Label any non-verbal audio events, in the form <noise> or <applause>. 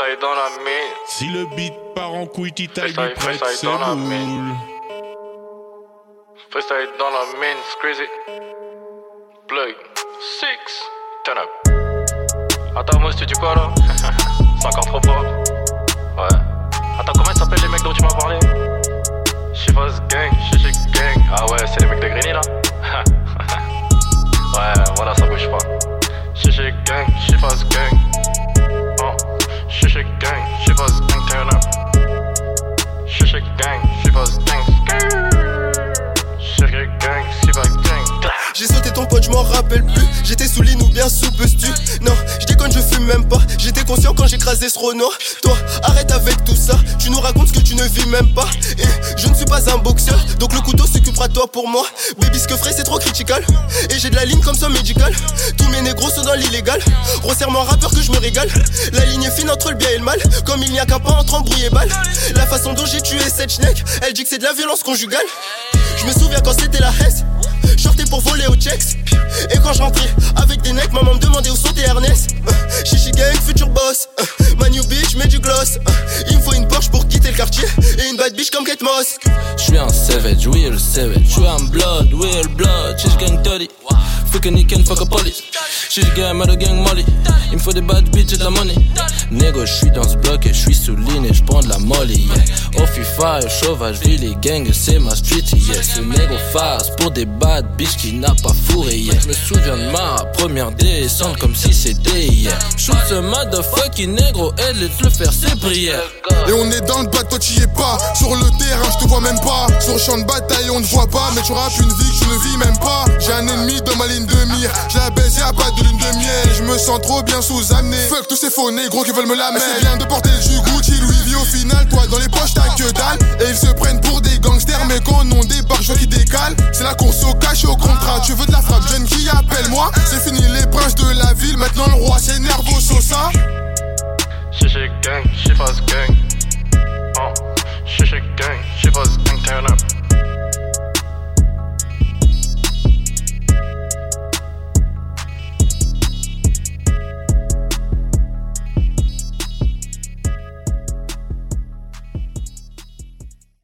freestyle dans la mine. Si le beat part en couille, Titaille lui prête ses dans la boules. Freestyle dans la mine, c'est crazy. Plug. Six. Turn up. Attends, moi, tu dis quoi là? <laughs> C'est encore trop. Ouais. Attends, comment s'appellent les mecs dont tu m'as parlé? Chivas Gang, Chichi Gang. Ah ouais, c'est les mecs de Grigny là <laughs> Ouais, voilà, ça bouge pas. Chichi Gang, Chivas Gang. J'ai sauté ton pote, je m'en rappelle plus. J'étais sous l'île ou bien sous tu Non, je déconne, je fume même pas. J'étais conscient quand j'écrasais ce Renault. Toi, arrête avec tout ça. Nous racontes ce que tu ne vis même pas. Et je ne suis pas un boxeur, donc le couteau s'occupera de toi pour moi. Baby, ce que ferait, c'est trop critical. Et j'ai de la ligne comme ça médical. Tous mes négros sont dans l'illégal. Resserre-moi rappeur que je me régale. La ligne est fine entre le bien et le mal. Comme il n'y a qu'un pas entre embrouille et balle. La façon dont j'ai tué cette schneck, elle dit que c'est de la violence conjugale. Je me souviens quand c'était la Hesse. Sortais pour voler au checks. Et quand je rentrais avec des necks, maman il me faut une Porsche pour quitter le quartier. Et une bad bitch comme Kate Moss. Je suis un savage, oui le savage. Je suis un blood, oui blood. She's gang dirty. Fucking he can fuck a police. She's gang, mother gang molly. Il me faut des bad bitches et de la money. Négo, je suis dans ce bloc et je suis sous ligne et je prends de la molly. Yeah. Au FIFA, sauvage, vie les gangs, c'est ma street. Yeah. Ce négo face pour des bad bitches qui n'a pas fourré. Yeah. Je me souviens de ma première descente comme si c'était hier. Shoot ce motherfucking négro et laisse le faire ses prières. Et on est dans le bateau, t'y es pas. Sur le terrain, je te vois même pas. Sur le champ de bataille, on ne voit pas. Mais tu une vie que je ne vis même pas. J'ai un ennemi dans ma ligne de mire. J'ai la baisse, y'a pas de Je me sens trop bien sous-amené. Fuck tous ces faux négros qui veulent me la mettre. C'est bien de porter jus Gucci, Louis V au final. Toi, dans les poches, t'as que dalle. Et ils se prennent pour des gangsters. Mais quand on débarque, je vois qu'ils décalent. C'est la course au cash au contrat. Tu veux de la frappe, jeune qui appelle-moi. C'est fini les princes de la ville. Maintenant le roi, c'est Nervo Sosa. Gang.